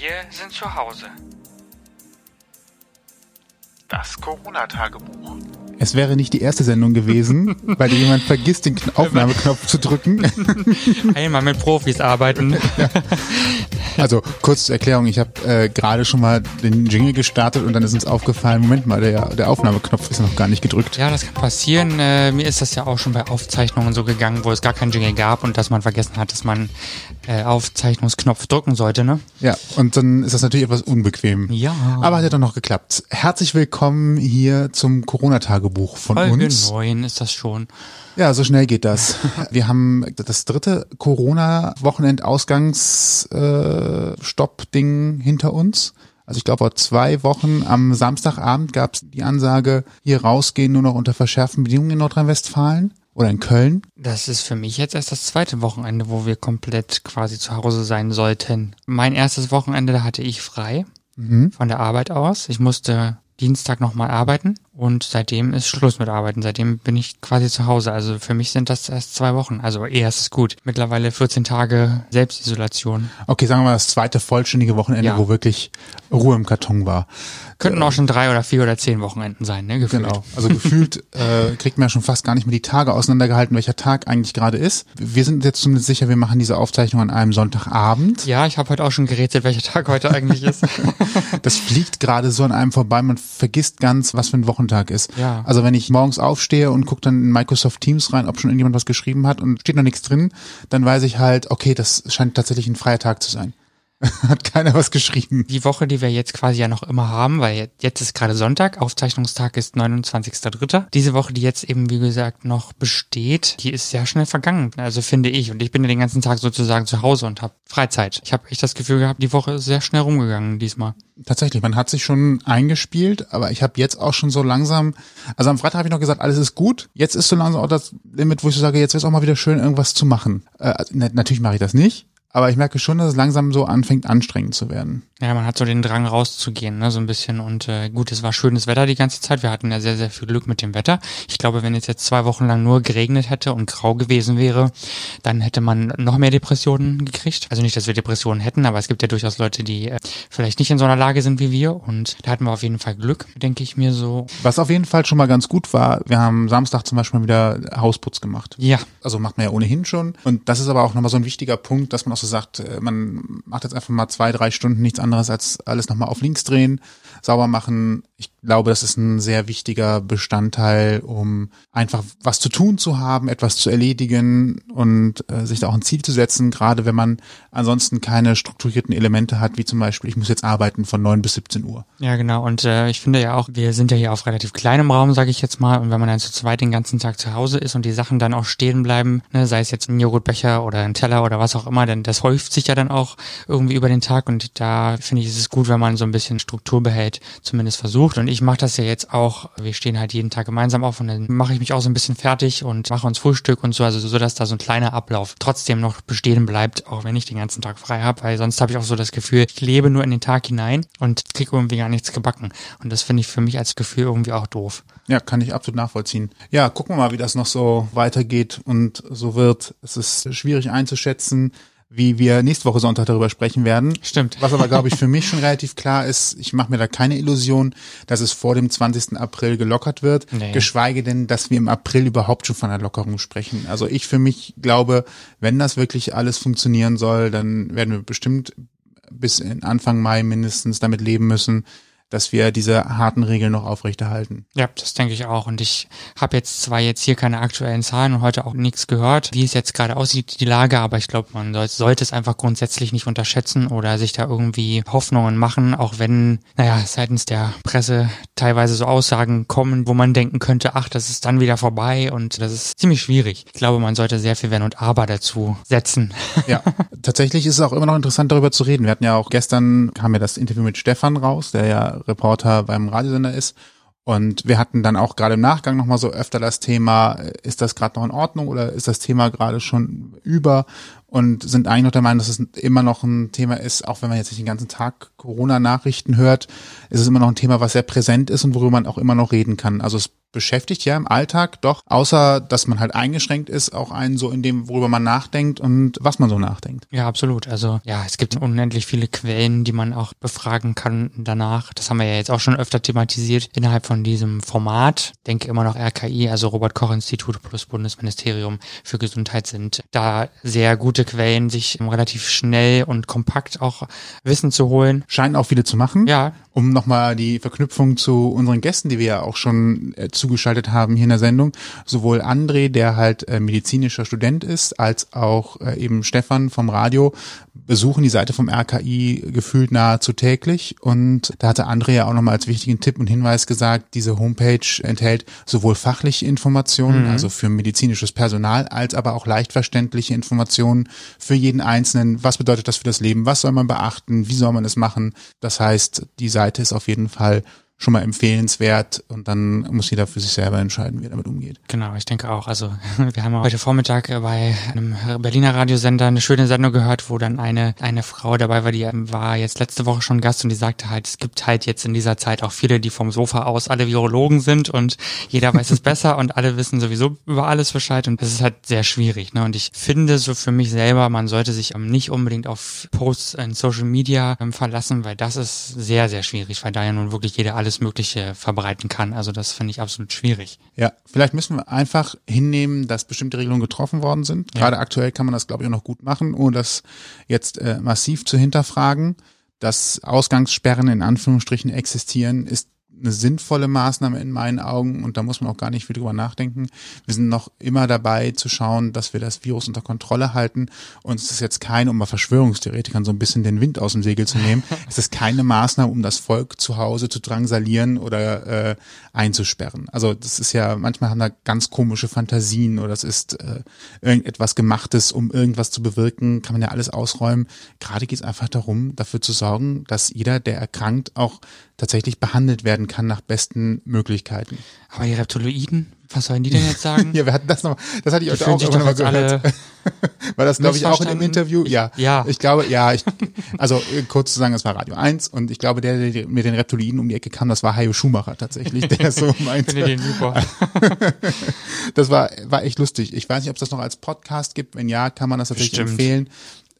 Wir sind zu Hause. Das Corona-Tagebuch. Es wäre nicht die erste Sendung gewesen, weil dir jemand vergisst, den Kn- Aufnahmeknopf zu drücken. Einmal mit Profis arbeiten. Also kurz zur Erklärung, ich habe äh, gerade schon mal den Jingle gestartet und dann ist uns aufgefallen, Moment mal, der, der Aufnahmeknopf ist noch gar nicht gedrückt. Ja, das kann passieren. Äh, mir ist das ja auch schon bei Aufzeichnungen so gegangen, wo es gar keinen Jingle gab und dass man vergessen hat, dass man äh, Aufzeichnungsknopf drücken sollte, ne? Ja, und dann ist das natürlich etwas unbequem. Ja. Aber hat ja doch noch geklappt. Herzlich willkommen hier zum Corona-Tagebuch von Folge uns. 9 ist das schon. Ja, so schnell geht das. Wir haben das dritte Corona-Wochenend-Ausgangs-Stopp-Ding hinter uns. Also ich glaube, vor zwei Wochen am Samstagabend gab es die Ansage, hier rausgehen nur noch unter verschärften Bedingungen in Nordrhein-Westfalen oder in Köln. Das ist für mich jetzt erst das zweite Wochenende, wo wir komplett quasi zu Hause sein sollten. Mein erstes Wochenende, da hatte ich frei von der Arbeit aus. Ich musste Dienstag nochmal arbeiten und seitdem ist Schluss mit Arbeiten. Seitdem bin ich quasi zu Hause. Also für mich sind das erst zwei Wochen. Also eher ist es gut. Mittlerweile 14 Tage Selbstisolation. Okay, sagen wir mal das zweite vollständige Wochenende, Ja. wo wirklich Ruhe im Karton war. Könnten auch schon drei oder vier oder zehn Wochenenden sein, ne? Gefühlt. Genau. Also gefühlt äh, kriegt man ja schon fast gar nicht mehr die Tage auseinandergehalten, welcher Tag eigentlich gerade ist. Wir sind jetzt zumindest sicher, wir machen diese Aufzeichnung an einem Sonntagabend. Ja, ich habe heute auch schon gerätselt, welcher Tag heute eigentlich ist. Das fliegt gerade so an einem vorbei, man vergisst ganz, was für ein Wochentag ist. Ja. Also wenn ich morgens aufstehe und gucke dann in Microsoft Teams rein, ob schon irgendjemand was geschrieben hat und steht noch nichts drin, dann weiß ich halt, okay, das scheint tatsächlich ein freier Tag zu sein. Hat keiner was geschrieben. die Woche, die wir jetzt quasi ja noch immer haben, weil jetzt- ist gerade Sonntag, Aufzeichnungstag ist 29.3. Diese Woche, die jetzt eben, wie gesagt, noch besteht, die ist sehr schnell vergangen, also finde ich. Und ich bin ja den ganzen Tag sozusagen zu Hause und habe Freizeit. Ich habe echt das Gefühl gehabt, die Woche ist sehr schnell rumgegangen diesmal. Tatsächlich, man hat sich schon eingespielt, aber ich habe jetzt auch schon so langsam, also am Freitag habe ich noch gesagt, alles ist gut. Jetzt ist so langsam auch das Limit, wo ich so sage, jetzt wäre es auch mal wieder schön, irgendwas zu machen. Äh, na- natürlich mache ich das nicht, aber ich merke schon, dass es langsam so anfängt, anstrengend zu werden. Ja, man hat so den Drang rauszugehen, ne, so ein bisschen. Und äh, gut, es war schönes Wetter die ganze Zeit. Wir hatten ja sehr, sehr viel Glück mit dem Wetter. Ich glaube, wenn es jetzt zwei Wochen lang nur geregnet hätte und grau gewesen wäre, dann hätte man noch mehr Depressionen gekriegt. Also nicht, dass wir Depressionen hätten, aber es gibt ja durchaus Leute, die äh, vielleicht nicht in so einer Lage sind wie wir. Und da hatten wir auf jeden Fall Glück, denke ich mir so. Was auf jeden Fall schon mal ganz gut war, wir haben Samstag zum Beispiel mal wieder Hausputz gemacht. Ja, Also macht man ja ohnehin schon. Und das ist aber auch nochmal so ein wichtiger Punkt, dass man auch sagt, äh, man macht jetzt einfach mal zwei, drei Stunden nichts anderes als alles nochmal auf links drehen, sauber machen. Ich glaube, das ist ein sehr wichtiger Bestandteil, um einfach was zu tun zu haben, etwas zu erledigen und äh, sich da auch ein Ziel zu setzen, gerade wenn man ansonsten keine strukturierten Elemente hat, wie zum Beispiel, ich muss jetzt arbeiten von neun bis 17 Uhr. Ja, genau. Und äh, ich finde ja auch, wir sind ja hier auf relativ kleinem Raum, sage ich jetzt mal. Und wenn man dann zu zweit den ganzen Tag zu Hause ist und die Sachen dann auch stehen bleiben, ne, sei es jetzt ein Joghurtbecher oder ein Teller oder was auch immer, denn das häuft sich ja dann auch irgendwie über den Tag. Und da finde ich, ist es gut, wenn man so ein bisschen Struktur behält, zumindest versucht. Und ich mache das ja jetzt auch. Wir stehen halt jeden Tag gemeinsam auf und dann mache ich mich auch so ein bisschen fertig und mache uns Frühstück und so, also so, dass da so ein kleiner Ablauf trotzdem noch bestehen bleibt, auch wenn ich den ganzen Tag frei habe, weil sonst habe ich auch so das Gefühl, ich lebe nur in den Tag hinein und kriege irgendwie gar nichts gebacken. Und das finde ich für mich als Gefühl irgendwie auch doof. Ja, kann ich absolut nachvollziehen. Ja, gucken wir mal, wie das noch so weitergeht und so wird. Es ist schwierig einzuschätzen, wie wir nächste Woche Sonntag darüber sprechen werden. Stimmt. Was aber, glaube ich, für mich schon relativ klar ist, ich mache mir da keine Illusion, dass es vor dem 20. April gelockert wird, Nee. geschweige denn, dass wir im April überhaupt schon von einer Lockerung sprechen. Also ich für mich glaube, wenn das wirklich alles funktionieren soll, dann werden wir bestimmt bis Anfang Mai mindestens damit leben müssen, dass wir diese harten Regeln noch aufrechterhalten. Ja, das denke ich auch. Und ich habe jetzt zwar jetzt hier keine aktuellen Zahlen und heute auch nichts gehört, wie es jetzt gerade aussieht, die Lage, aber ich glaube, man soll, sollte es einfach grundsätzlich nicht unterschätzen oder sich da irgendwie Hoffnungen machen, auch wenn, naja, seitens der Presse teilweise so Aussagen kommen, wo man denken könnte, ach, das ist dann wieder vorbei und das ist ziemlich schwierig. Ich glaube, man sollte sehr viel Wenn und Aber dazu setzen. Ja, tatsächlich ist es auch immer noch interessant, darüber zu reden. Wir hatten ja auch gestern, kam ja das Interview mit Stefan raus, der ja Reporter beim Radiosender ist. Und wir hatten dann auch gerade im Nachgang nochmal so öfter das Thema, äh, ist das gerade noch in Ordnung oder ist das Thema gerade schon über und sind eigentlich noch der Meinung, dass es immer noch ein Thema ist, auch wenn man jetzt nicht den ganzen Tag Corona-Nachrichten hört, ist es immer noch ein Thema, was sehr präsent ist und worüber man auch immer noch reden kann. Also es beschäftigt ja im Alltag doch, außer dass man halt eingeschränkt ist, auch einen so in dem, worüber man nachdenkt und was man so nachdenkt. Ja, absolut. Also ja, es gibt unendlich viele Quellen, die man auch befragen kann danach. Das haben wir ja jetzt auch schon öfter thematisiert innerhalb von diesem Format. Denke immer noch RKI, also Robert Koch Institut plus Bundesministerium für Gesundheit sind da sehr gute Quellen, sich relativ schnell und kompakt auch Wissen zu holen. Scheinen auch viele zu machen. Ja. Um nochmal die Verknüpfung zu unseren Gästen, die wir ja auch schon äh, zugeschaltet haben hier in der Sendung, sowohl André, der halt äh, medizinischer Student ist, als auch äh, eben Stefan vom Radio, besuchen die Seite vom RKI gefühlt nahezu täglich. Und da hatte André ja auch nochmal als wichtigen Tipp und Hinweis gesagt, diese Homepage enthält sowohl fachliche Informationen, mhm. also für medizinisches Personal, als aber auch leicht verständliche Informationen für jeden Einzelnen. Was bedeutet das für das Leben? Was soll man beachten? Wie soll man es machen? Das heißt, die Seite ist auf jeden Fall schon mal empfehlenswert und dann muss jeder für sich selber entscheiden, wie er damit umgeht. Genau, ich denke auch. Also wir haben heute Vormittag bei einem Berliner Radiosender eine schöne Sendung gehört, wo dann eine eine Frau dabei war, die war jetzt letzte Woche schon Gast und die sagte halt, es gibt halt jetzt in dieser Zeit auch viele, die vom Sofa aus alle Virologen sind und jeder weiß es besser und alle wissen sowieso über alles Bescheid und das ist halt sehr schwierig. Ne? Und ich finde so für mich selber, man sollte sich nicht unbedingt auf Posts in Social Media ähm, verlassen, weil das ist sehr, sehr schwierig, weil da ja nun wirklich jeder alles alles Mögliche verbreiten kann. Also das finde ich absolut schwierig. Ja, vielleicht müssen wir einfach hinnehmen, dass bestimmte Regelungen getroffen worden sind. Ja. Gerade aktuell kann man das, glaube ich, auch noch gut machen, ohne das jetzt äh, massiv zu hinterfragen. Dass Ausgangssperren in Anführungsstrichen existieren, ist eine sinnvolle Maßnahme in meinen Augen und da muss man auch gar nicht viel drüber nachdenken. Wir sind noch immer dabei zu schauen, dass wir das Virus unter Kontrolle halten und es ist jetzt keine, um mal Verschwörungstheoretikern so ein bisschen den Wind aus dem Segel zu nehmen, es ist keine Maßnahme, um das Volk zu Hause zu drangsalieren oder äh, einzusperren. Also das ist ja, manchmal haben da ganz komische Fantasien oder es ist äh, irgendetwas gemachtes, um irgendwas zu bewirken, kann man ja alles ausräumen. Gerade geht es einfach darum, dafür zu sorgen, dass jeder, der erkrankt, auch tatsächlich behandelt werden kann nach besten Möglichkeiten. Aber die Reptiloiden, was sollen die denn jetzt sagen? ja, wir hatten das noch, das hatte ich heute auch irgendwann mal gehört. War das, glaube ich, auch in dem Interview? Ja. Ja. Ich glaube, ja, ich, also äh, kurz zu sagen, es war Radio 1 und ich glaube, der, der mit den Reptiliden um die Ecke kam, das war Hayo Schumacher tatsächlich, der so meinte. Finde den super. das war, war echt lustig. Ich weiß nicht, ob es das noch als Podcast gibt. Wenn ja, kann man das natürlich empfehlen.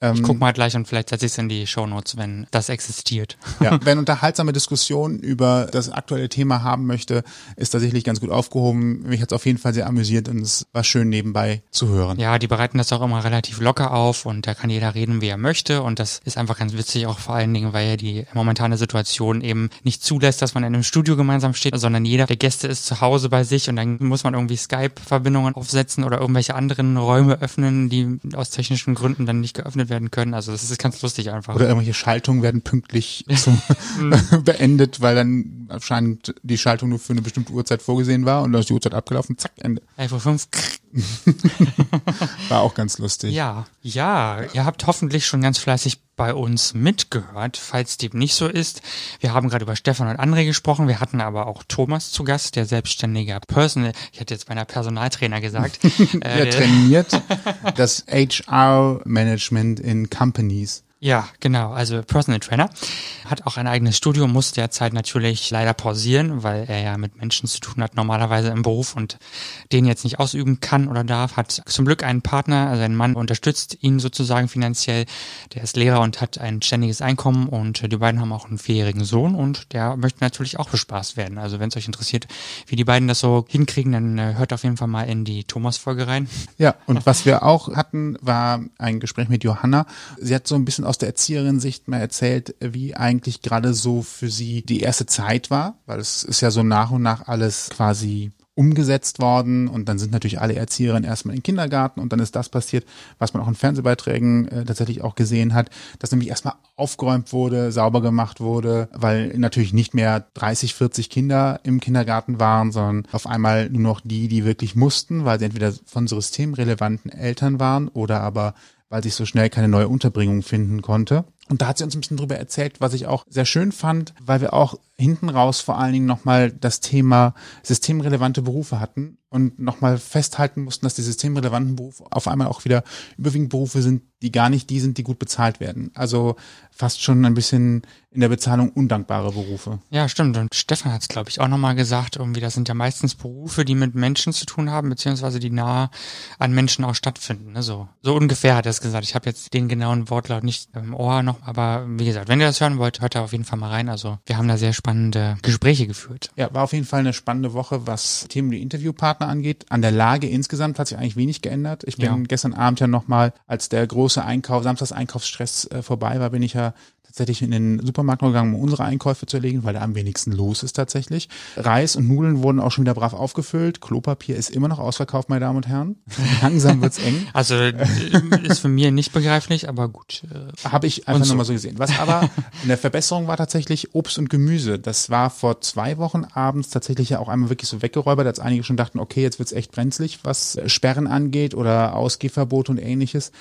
Ähm, ich guck mal gleich und vielleicht setze ich es in die Shownotes, wenn das existiert. Ja, wer unterhaltsame Diskussionen über das aktuelle Thema haben möchte, ist tatsächlich ganz gut aufgehoben. Mich hat es auf jeden Fall sehr amüsiert und es war schön nebenbei zu hören. Ja, die bereiten das auch immer relativ locker auf und da kann jeder reden, wie er möchte und das ist einfach ganz witzig, auch vor allen Dingen, weil ja die momentane Situation eben nicht zulässt, dass man in einem Studio gemeinsam steht, sondern jeder der Gäste ist zu Hause bei sich und dann muss man irgendwie Skype-Verbindungen aufsetzen oder irgendwelche anderen Räume öffnen, die aus technischen Gründen dann nicht geöffnet beendet werden können. Also das ist ganz lustig einfach. Oder irgendwelche Schaltungen werden pünktlich zum mhm. beendet, weil dann anscheinend die Schaltung nur für eine bestimmte Uhrzeit vorgesehen war und dann ist die Uhrzeit abgelaufen, zack, Ende. 11.05 Uhr. War auch ganz lustig. Ja, ja, ihr habt hoffentlich schon ganz fleißig bei uns mitgehört, falls dem nicht so ist. Wir haben gerade über Stefan und André gesprochen, wir hatten aber auch Thomas zu Gast, der selbstständige Personal, ich hätte jetzt meiner Personaltrainer gesagt. er trainiert das HR-Management in Companies. Ja, genau. Also Personal Trainer hat auch ein eigenes Studio, muss derzeit natürlich leider pausieren, weil er ja mit Menschen zu tun hat normalerweise im Beruf und den jetzt nicht ausüben kann oder darf. Hat zum Glück einen Partner, also ein Mann unterstützt ihn sozusagen finanziell. Der ist Lehrer und hat ein ständiges Einkommen und die beiden haben auch einen vierjährigen Sohn und der möchte natürlich auch bespaßt werden. Also wenn es euch interessiert, wie die beiden das so hinkriegen, dann äh, hört auf jeden Fall mal in die Thomas-Folge rein. Ja, und was wir auch hatten, war ein Gespräch mit Johanna. Sie hat so ein bisschen aus der Erzieherin-Sicht mal erzählt, wie eigentlich gerade so für sie die erste Zeit war, weil es ist ja so nach und nach alles quasi umgesetzt worden und dann sind natürlich alle Erzieherinnen erstmal in den Kindergarten und dann ist das passiert, was man auch in Fernsehbeiträgen äh, tatsächlich auch gesehen hat, dass nämlich erstmal aufgeräumt wurde, sauber gemacht wurde, weil natürlich nicht mehr 30, 40 Kinder im Kindergarten waren, sondern auf einmal nur noch die, die wirklich mussten, weil sie entweder von systemrelevanten Eltern waren oder aber weil sich so schnell keine neue Unterbringung finden konnte. Und da hat sie uns ein bisschen drüber erzählt, was ich auch sehr schön fand, weil wir auch hinten raus vor allen Dingen nochmal das Thema systemrelevante Berufe hatten und nochmal festhalten mussten, dass die systemrelevanten Berufe auf einmal auch wieder überwiegend Berufe sind, die gar nicht die sind, die gut bezahlt werden. Also fast schon ein bisschen in der Bezahlung undankbare Berufe. Ja, stimmt. Und Stefan hat es, glaube ich, auch nochmal gesagt, irgendwie, das sind ja meistens Berufe, die mit Menschen zu tun haben, beziehungsweise die nah an Menschen auch stattfinden. Ne? So, so ungefähr hat er es gesagt. Ich habe jetzt den genauen Wortlaut nicht im Ohr noch, aber wie gesagt, wenn ihr das hören wollt, hört da auf jeden Fall mal rein. Also wir haben da sehr spannende Gespräche geführt. Ja, war auf jeden Fall eine spannende Woche, was Themen wie Interviewpartner angeht. An der Lage insgesamt hat sich eigentlich wenig geändert. Ich bin Ja. gestern Abend ja nochmal, als der große Einkauf, Samstags Einkaufsstress äh, vorbei war, bin ich ja tatsächlich in den Supermarkt gegangen, um unsere Einkäufe zu erledigen, weil da am wenigsten los ist tatsächlich. Reis und Nudeln wurden auch schon wieder brav aufgefüllt. Klopapier ist immer noch ausverkauft, meine Damen und Herren. Langsam wird's eng. Also äh, ist für mich nicht begreiflich, aber gut. Äh, Habe ich einfach so. nur mal so gesehen. Was aber eine Verbesserung war tatsächlich Obst und Gemüse. Das war vor zwei Wochen abends tatsächlich ja auch einmal wirklich so weggeräubert, als einige schon dachten, okay, jetzt wird's echt brenzlig, was Sperren angeht oder Ausgehverbot und ähnliches.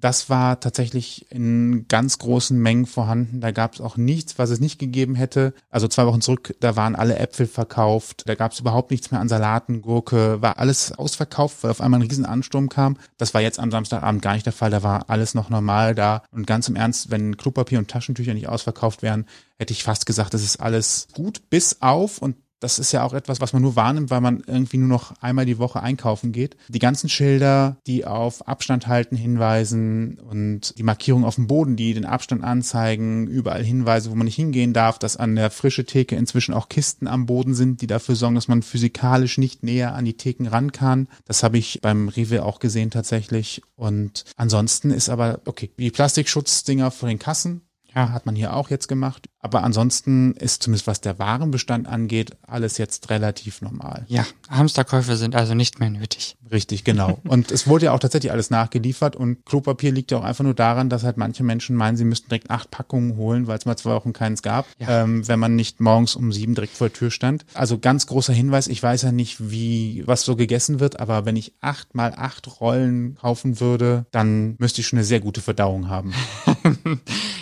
Das war tatsächlich in ganz großen Mengen vorhanden. Da gab es auch nichts, was es nicht gegeben hätte. Also zwei Wochen zurück, da waren alle Äpfel verkauft. Da gab es überhaupt nichts mehr an Salaten, Gurke. War alles ausverkauft, weil auf einmal ein Riesenansturm kam. Das war jetzt am Samstagabend gar nicht der Fall. Da war alles noch normal da. Und ganz im Ernst, wenn Klopapier und Taschentücher nicht ausverkauft wären, hätte ich fast gesagt, das ist alles gut, bis auf und das ist ja auch etwas, was man nur wahrnimmt, weil man irgendwie nur noch einmal die Woche einkaufen geht. Die ganzen Schilder, die auf Abstand halten hinweisen und die Markierungen auf dem Boden, die den Abstand anzeigen, überall Hinweise, wo man nicht hingehen darf, dass an der frische Theke inzwischen auch Kisten am Boden sind, die dafür sorgen, dass man physikalisch nicht näher an die Theken ran kann. Das habe ich beim Rewe auch gesehen tatsächlich. Und ansonsten ist aber, okay, die Plastikschutzdinger vor den Kassen, ja, hat man hier auch jetzt gemacht. Aber ansonsten ist zumindest was der Warenbestand angeht, alles jetzt relativ normal. ja, Hamsterkäufe sind also nicht mehr nötig. Richtig, genau. Und es wurde ja auch tatsächlich alles nachgeliefert und Klopapier liegt ja auch einfach nur daran, dass halt manche Menschen meinen, sie müssten direkt acht Packungen holen, weil es mal zwei Wochen keins gab, Ja. ähm, wenn man nicht morgens um sieben direkt vor der Tür stand. Also ganz großer Hinweis, ich weiß ja nicht, wie, was so gegessen wird, aber wenn ich acht mal acht Rollen kaufen würde, dann müsste ich schon eine sehr gute Verdauung haben.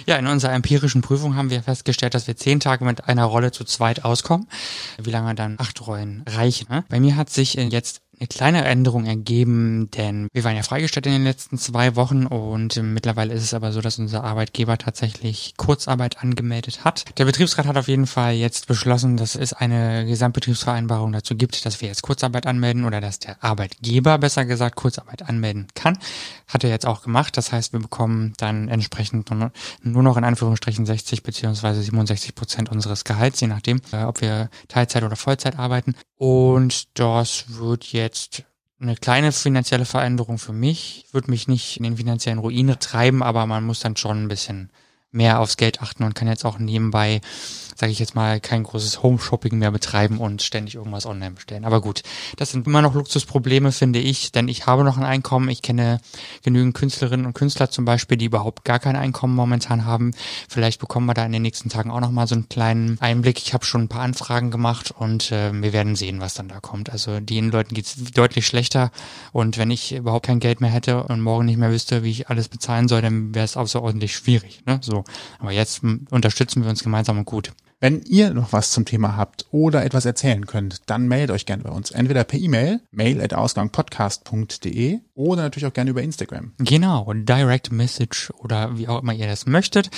Ja, in unserer empirischen Prüfung haben wir festgestellt, dass wir zehn Tage mit einer Rolle zu zweit auskommen. Wie lange dann acht Rollen reichen. Ne? Bei mir hat sich äh, jetzt eine kleine Änderung ergeben, denn wir waren ja freigestellt in den letzten zwei Wochen und mittlerweile ist es aber so, dass unser Arbeitgeber tatsächlich Kurzarbeit angemeldet hat. Der Betriebsrat hat auf jeden Fall jetzt beschlossen, dass es eine Gesamtbetriebsvereinbarung dazu gibt, dass wir jetzt Kurzarbeit anmelden oder dass der Arbeitgeber besser gesagt Kurzarbeit anmelden kann. Hat er jetzt auch gemacht. Das heißt, wir bekommen dann entsprechend nur nur noch in Anführungsstrichen 60 beziehungsweise 67 Prozent unseres Gehalts, je nachdem, äh, ob wir Teilzeit oder Vollzeit arbeiten. Und das wird jetzt eine kleine finanzielle Veränderung für mich. Wird mich nicht in den finanziellen Ruin treiben, aber man muss dann schon ein bisschen mehr aufs Geld achten und kann jetzt auch nebenbei, sage ich jetzt mal, kein großes Home-Shopping mehr betreiben und ständig irgendwas online bestellen. Aber gut, das sind immer noch Luxusprobleme, finde ich, denn ich habe noch ein Einkommen. Ich kenne genügend Künstlerinnen und Künstler zum Beispiel, die überhaupt gar kein Einkommen momentan haben. Vielleicht bekommen wir da in den nächsten Tagen auch noch mal so einen kleinen Einblick. Ich habe schon ein paar Anfragen gemacht und äh, wir werden sehen, was dann da kommt. Also den Leuten geht's deutlich schlechter und wenn ich überhaupt kein Geld mehr hätte und morgen nicht mehr wüsste, wie ich alles bezahlen soll, dann wäre es außerordentlich schwierig. Ne? So, aber jetzt unterstützen wir uns gemeinsam und gut. Wenn ihr noch was zum Thema habt oder etwas erzählen könnt, dann meldet euch gerne bei uns. Entweder per E-Mail, mail at ausgangpodcast.de oder natürlich auch gerne über Instagram. Genau, Direct Message oder wie auch immer ihr das möchtet.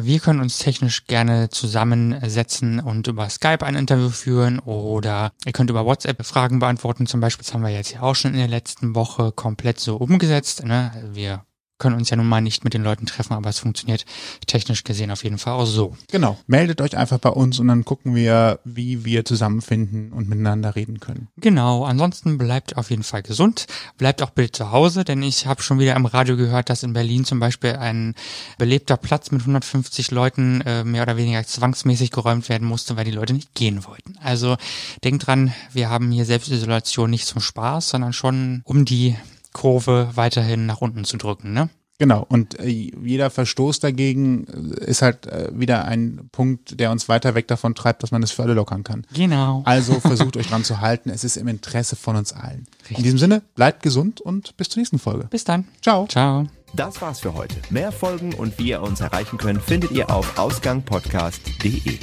Wir können uns technisch gerne zusammensetzen und über Skype ein Interview führen oder ihr könnt über WhatsApp Fragen beantworten. Zum Beispiel, das haben wir jetzt ja auch schon in der letzten Woche komplett so umgesetzt. Ne? Wir können uns ja nun mal nicht mit den Leuten treffen, aber es funktioniert technisch gesehen auf jeden Fall auch so. Genau. Meldet euch einfach bei uns und dann gucken wir, wie wir zusammenfinden und miteinander reden können. Genau, ansonsten bleibt auf jeden Fall gesund, bleibt auch bitte zu Hause, denn ich habe schon wieder im Radio gehört, dass in Berlin zum Beispiel ein belebter Platz mit 150 Leuten äh, mehr oder weniger zwangsmäßig geräumt werden musste, weil die Leute nicht gehen wollten. Also denkt dran, wir haben hier Selbstisolation nicht zum Spaß, sondern schon um die Kurve weiterhin nach unten zu drücken, ne? Genau. Und äh, jeder Verstoß dagegen äh, ist halt äh, wieder ein Punkt, der uns weiter weg davon treibt, dass man es für alle lockern kann. Genau. Also versucht euch dran zu halten. Es ist im Interesse von uns allen. In diesem Sinne, bleibt gesund und bis zur nächsten Folge. Bis dann. Ciao. Ciao. Das war's für heute. Mehr Folgen und wie ihr uns erreichen könnt, findet ihr auf ausgangpodcast.de.